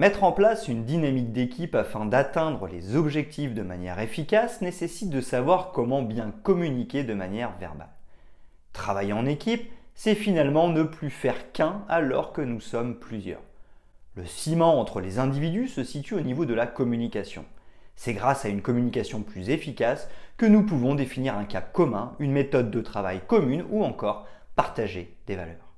Mettre en place une dynamique d'équipe afin d'atteindre les objectifs de manière efficace nécessite de savoir comment bien communiquer de manière verbale. Travailler en équipe, c'est finalement ne plus faire qu'un alors que nous sommes plusieurs. Le ciment entre les individus se situe au niveau de la communication. C'est grâce à une communication plus efficace que nous pouvons définir un cap commun, une méthode de travail commune ou encore partager des valeurs.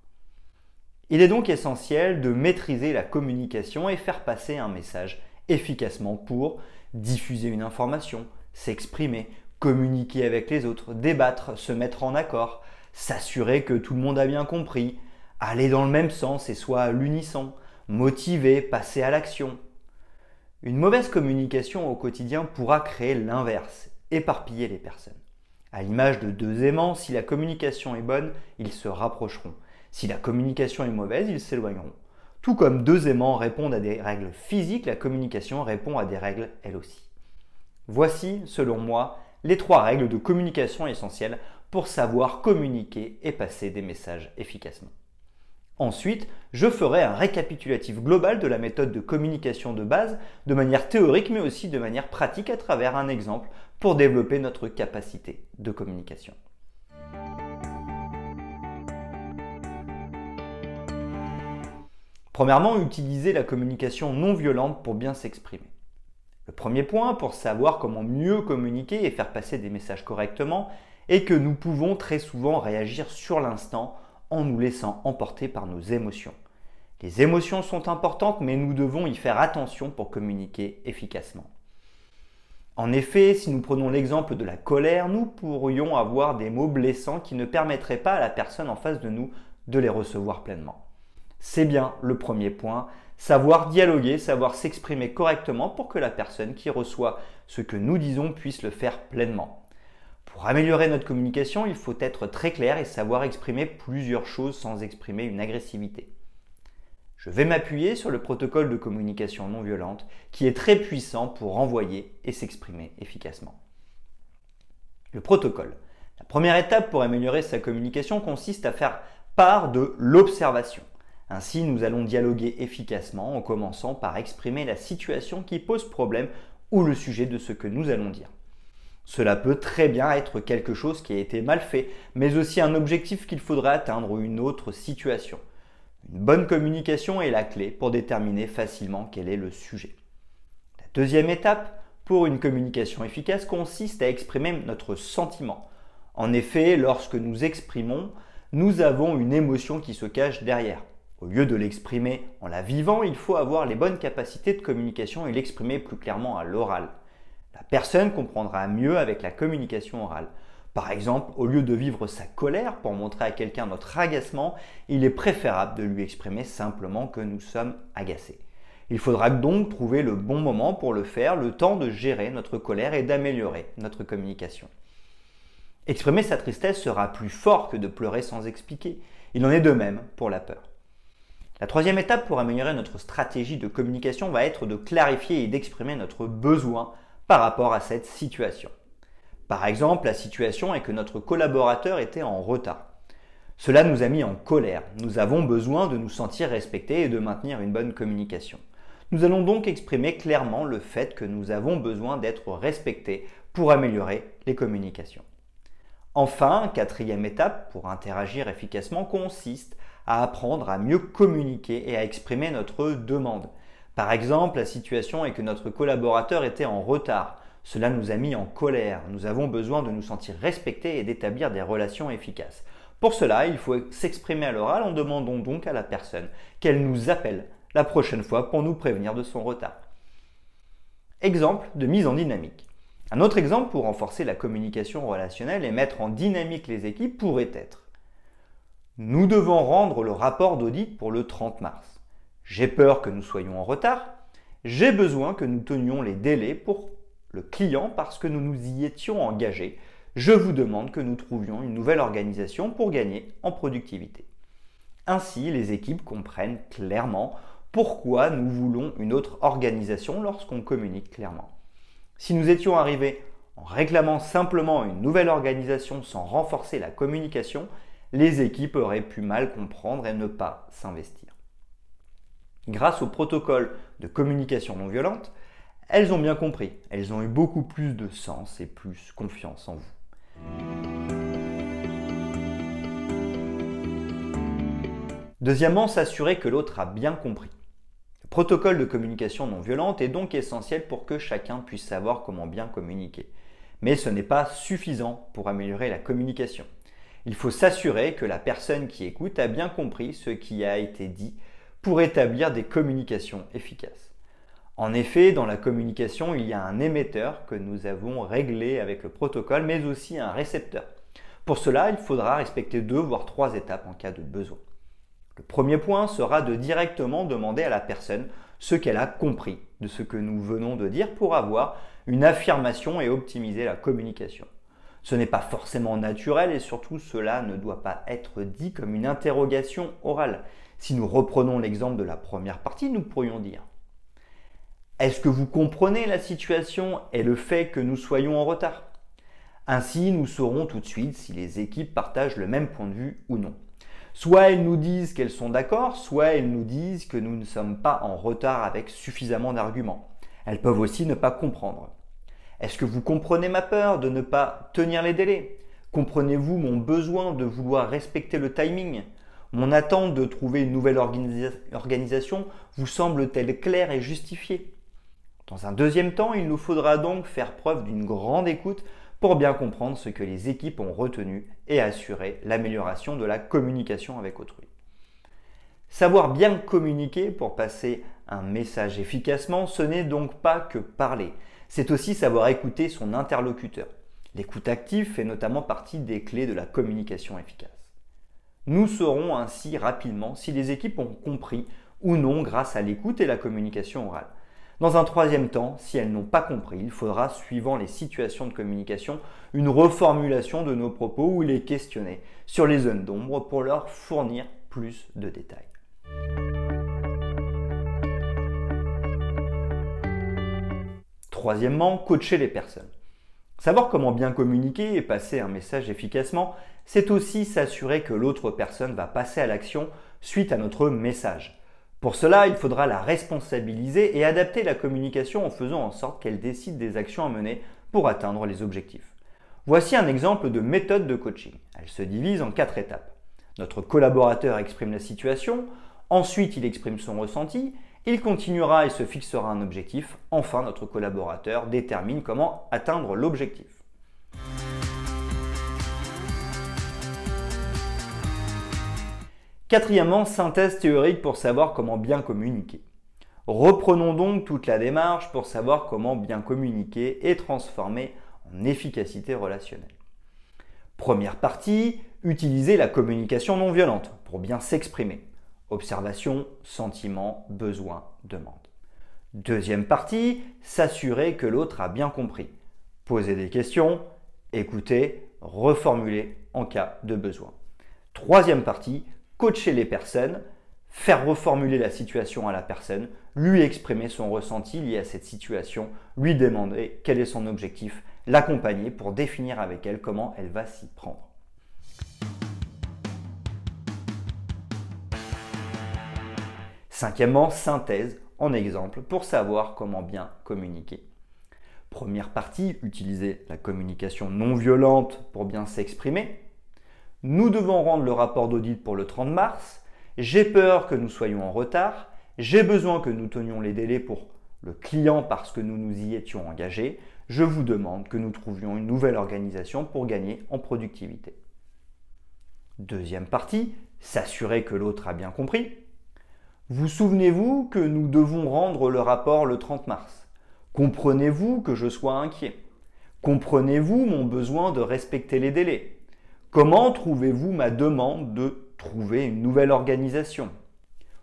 Il est donc essentiel de maîtriser la communication et faire passer un message efficacement pour diffuser une information, s'exprimer, communiquer avec les autres, débattre, se mettre en accord, s'assurer que tout le monde a bien compris, aller dans le même sens et soit à l'unisson, motiver, passer à l'action. Une mauvaise communication au quotidien pourra créer l'inverse, éparpiller les personnes. À l'image de deux aimants, si la communication est bonne, ils se rapprocheront. Si la communication est mauvaise, ils s'éloigneront. Tout comme deux aimants répondent à des règles physiques, la communication répond à des règles elle aussi. Voici, selon moi, les trois règles de communication essentielles pour savoir communiquer et passer des messages efficacement. Ensuite, je ferai un récapitulatif global de la méthode de communication de base de manière théorique mais aussi de manière pratique à travers un exemple pour développer notre capacité de communication. Premièrement, utiliser la communication non violente pour bien s'exprimer. Le premier point pour savoir comment mieux communiquer et faire passer des messages correctement est que nous pouvons très souvent réagir sur l'instant en nous laissant emporter par nos émotions. Les émotions sont importantes mais nous devons y faire attention pour communiquer efficacement. En effet, si nous prenons l'exemple de la colère, nous pourrions avoir des mots blessants qui ne permettraient pas à la personne en face de nous de les recevoir pleinement. C'est bien le premier point, savoir dialoguer, savoir s'exprimer correctement pour que la personne qui reçoit ce que nous disons puisse le faire pleinement. Pour améliorer notre communication, il faut être très clair et savoir exprimer plusieurs choses sans exprimer une agressivité. Je vais m'appuyer sur le protocole de communication non violente qui est très puissant pour envoyer et s'exprimer efficacement. Le protocole. La première étape pour améliorer sa communication consiste à faire part de l'observation. Ainsi, nous allons dialoguer efficacement en commençant par exprimer la situation qui pose problème ou le sujet de ce que nous allons dire. Cela peut très bien être quelque chose qui a été mal fait, mais aussi un objectif qu'il faudrait atteindre ou une autre situation. Une bonne communication est la clé pour déterminer facilement quel est le sujet. La deuxième étape pour une communication efficace consiste à exprimer notre sentiment. En effet, lorsque nous exprimons, nous avons une émotion qui se cache derrière. Au lieu de l'exprimer en la vivant, il faut avoir les bonnes capacités de communication et l'exprimer plus clairement à l'oral. La personne comprendra mieux avec la communication orale. Par exemple, au lieu de vivre sa colère pour montrer à quelqu'un notre agacement, il est préférable de lui exprimer simplement que nous sommes agacés. Il faudra donc trouver le bon moment pour le faire, le temps de gérer notre colère et d'améliorer notre communication. Exprimer sa tristesse sera plus fort que de pleurer sans expliquer. Il en est de même pour la peur. La troisième étape pour améliorer notre stratégie de communication va être de clarifier et d'exprimer notre besoin par rapport à cette situation. Par exemple, la situation est que notre collaborateur était en retard. Cela nous a mis en colère. Nous avons besoin de nous sentir respectés et de maintenir une bonne communication. Nous allons donc exprimer clairement le fait que nous avons besoin d'être respectés pour améliorer les communications. Enfin, quatrième étape pour interagir efficacement consiste à apprendre à mieux communiquer et à exprimer notre demande. Par exemple, la situation est que notre collaborateur était en retard. Cela nous a mis en colère. Nous avons besoin de nous sentir respectés et d'établir des relations efficaces. Pour cela, il faut s'exprimer à l'oral en demandant donc à la personne qu'elle nous appelle la prochaine fois pour nous prévenir de son retard. Exemple de mise en dynamique. Un autre exemple pour renforcer la communication relationnelle et mettre en dynamique les équipes pourrait être nous devons rendre le rapport d'audit pour le 30 mars. J'ai peur que nous soyons en retard. J'ai besoin que nous tenions les délais pour le client parce que nous nous y étions engagés. Je vous demande que nous trouvions une nouvelle organisation pour gagner en productivité. Ainsi, les équipes comprennent clairement pourquoi nous voulons une autre organisation lorsqu'on communique clairement. Si nous étions arrivés en réclamant simplement une nouvelle organisation sans renforcer la communication, les équipes auraient pu mal comprendre et ne pas s'investir. Grâce au protocole de communication non violente, elles ont bien compris, elles ont eu beaucoup plus de sens et plus confiance en vous. Deuxièmement, s'assurer que l'autre a bien compris. Le protocole de communication non violente est donc essentiel pour que chacun puisse savoir comment bien communiquer. Mais ce n'est pas suffisant pour améliorer la communication. Il faut s'assurer que la personne qui écoute a bien compris ce qui a été dit pour établir des communications efficaces. En effet, dans la communication, il y a un émetteur que nous avons réglé avec le protocole, mais aussi un récepteur. Pour cela, il faudra respecter deux voire trois étapes en cas de besoin. Le premier point sera de directement demander à la personne ce qu'elle a compris de ce que nous venons de dire pour avoir une affirmation et optimiser la communication. Ce n'est pas forcément naturel et surtout cela ne doit pas être dit comme une interrogation orale. Si nous reprenons l'exemple de la première partie, nous pourrions dire Est-ce que vous comprenez la situation et le fait que nous soyons en retard? Ainsi, nous saurons tout de suite si les équipes partagent le même point de vue ou non. Soit elles nous disent qu'elles sont d'accord, soit elles nous disent que nous ne sommes pas en retard avec suffisamment d'arguments. Elles peuvent aussi ne pas comprendre. Est-ce que vous comprenez ma peur de ne pas tenir les délais? Comprenez-vous mon besoin de vouloir respecter le timing? Mon attente de trouver une nouvelle organisation vous semble-t-elle claire et justifiée? Dans un deuxième temps, il nous faudra donc faire preuve d'une grande écoute pour bien comprendre ce que les équipes ont retenu et assurer l'amélioration de la communication avec autrui. Savoir bien communiquer pour passer un message efficacement, ce n'est donc pas que parler, c'est aussi savoir écouter son interlocuteur. L'écoute active fait notamment partie des clés de la communication efficace. Nous saurons ainsi rapidement si les équipes ont compris ou non grâce à l'écoute et la communication orale. Dans un troisième temps, si elles n'ont pas compris, il faudra, suivant les situations de communication, une reformulation de nos propos ou les questionner sur les zones d'ombre pour leur fournir plus de détails. Troisièmement, coacher les personnes. Savoir comment bien communiquer et passer un message efficacement, c'est aussi s'assurer que l'autre personne va passer à l'action suite à notre message. Pour cela, il faudra la responsabiliser et adapter la communication en faisant en sorte qu'elle décide des actions à mener pour atteindre les objectifs. Voici un exemple de méthode de coaching. Elle se divise en quatre étapes. Notre collaborateur exprime la situation, ensuite il exprime son ressenti, il continuera et se fixera un objectif, enfin notre collaborateur détermine comment atteindre l'objectif. Quatrièmement, synthèse théorique pour savoir comment bien communiquer. Reprenons donc toute la démarche pour savoir comment bien communiquer et transformer en efficacité relationnelle. Première partie, utiliser la communication non violente pour bien s'exprimer. Observation, sentiment, besoin, demande. Deuxième partie, s'assurer que l'autre a bien compris. Poser des questions, écouter, reformuler en cas de besoin. Troisième partie, coacher les personnes, faire reformuler la situation à la personne, lui exprimer son ressenti lié à cette situation, lui demander quel est son objectif, l'accompagner pour définir avec elle comment elle va s'y prendre. Cinquièmement, synthèse en exemple pour savoir comment bien communiquer. Première partie, utiliser la communication non violente pour bien s'exprimer. Nous devons rendre le rapport d'audit pour le 30 mars. J'ai peur que nous soyons en retard. J'ai besoin que nous tenions les délais pour le client parce que nous nous y étions engagés. Je vous demande que nous trouvions une nouvelle organisation pour gagner en productivité. Deuxième partie, s'assurer que l'autre a bien compris. Vous souvenez-vous que nous devons rendre le rapport le 30 mars? Comprenez-vous que je sois inquiet? Comprenez-vous mon besoin de respecter les délais? Comment trouvez-vous ma demande de trouver une nouvelle organisation?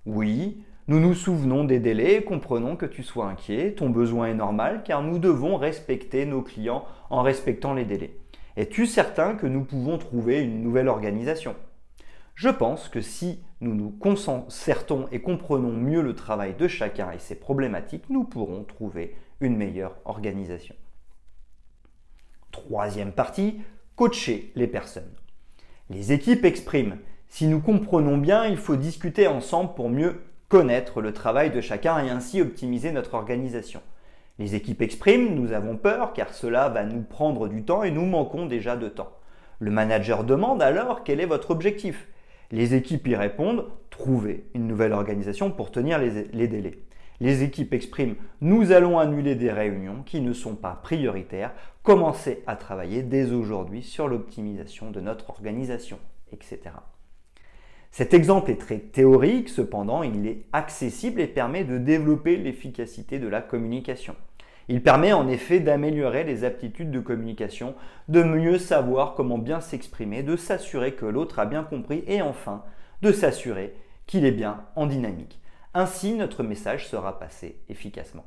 Oui, Nous nous souvenons des délais et comprenons que tu sois inquiet. Ton besoin est normal car nous devons respecter nos clients en respectant les délais. Es-tu certain que nous pouvons trouver une nouvelle organisation? Je pense que si nous nous concertons et comprenons mieux le travail de chacun et ses problématiques, nous pourrons trouver une meilleure organisation. Troisième partie, coacher les personnes. Les équipes expriment. Si nous comprenons bien, il faut discuter ensemble pour mieux connaître le travail de chacun et ainsi optimiser notre organisation. Les équipes expriment, nous avons peur car cela va nous prendre du temps et nous manquons déjà de temps. Le manager demande alors quel est votre objectif. Les équipes y répondent, trouver une nouvelle organisation pour tenir les, les délais. Les équipes expriment nous allons annuler des réunions qui ne sont pas prioritaires, commencer à travailler dès aujourd'hui sur l'optimisation de notre organisation, etc. Cet exemple est très théorique, cependant il est accessible et permet de développer l'efficacité de la communication. Il permet en effet d'améliorer les aptitudes de communication, de mieux savoir comment bien s'exprimer, de s'assurer que l'autre a bien compris et enfin de s'assurer qu'il est bien en dynamique. Ainsi, notre message sera passé efficacement.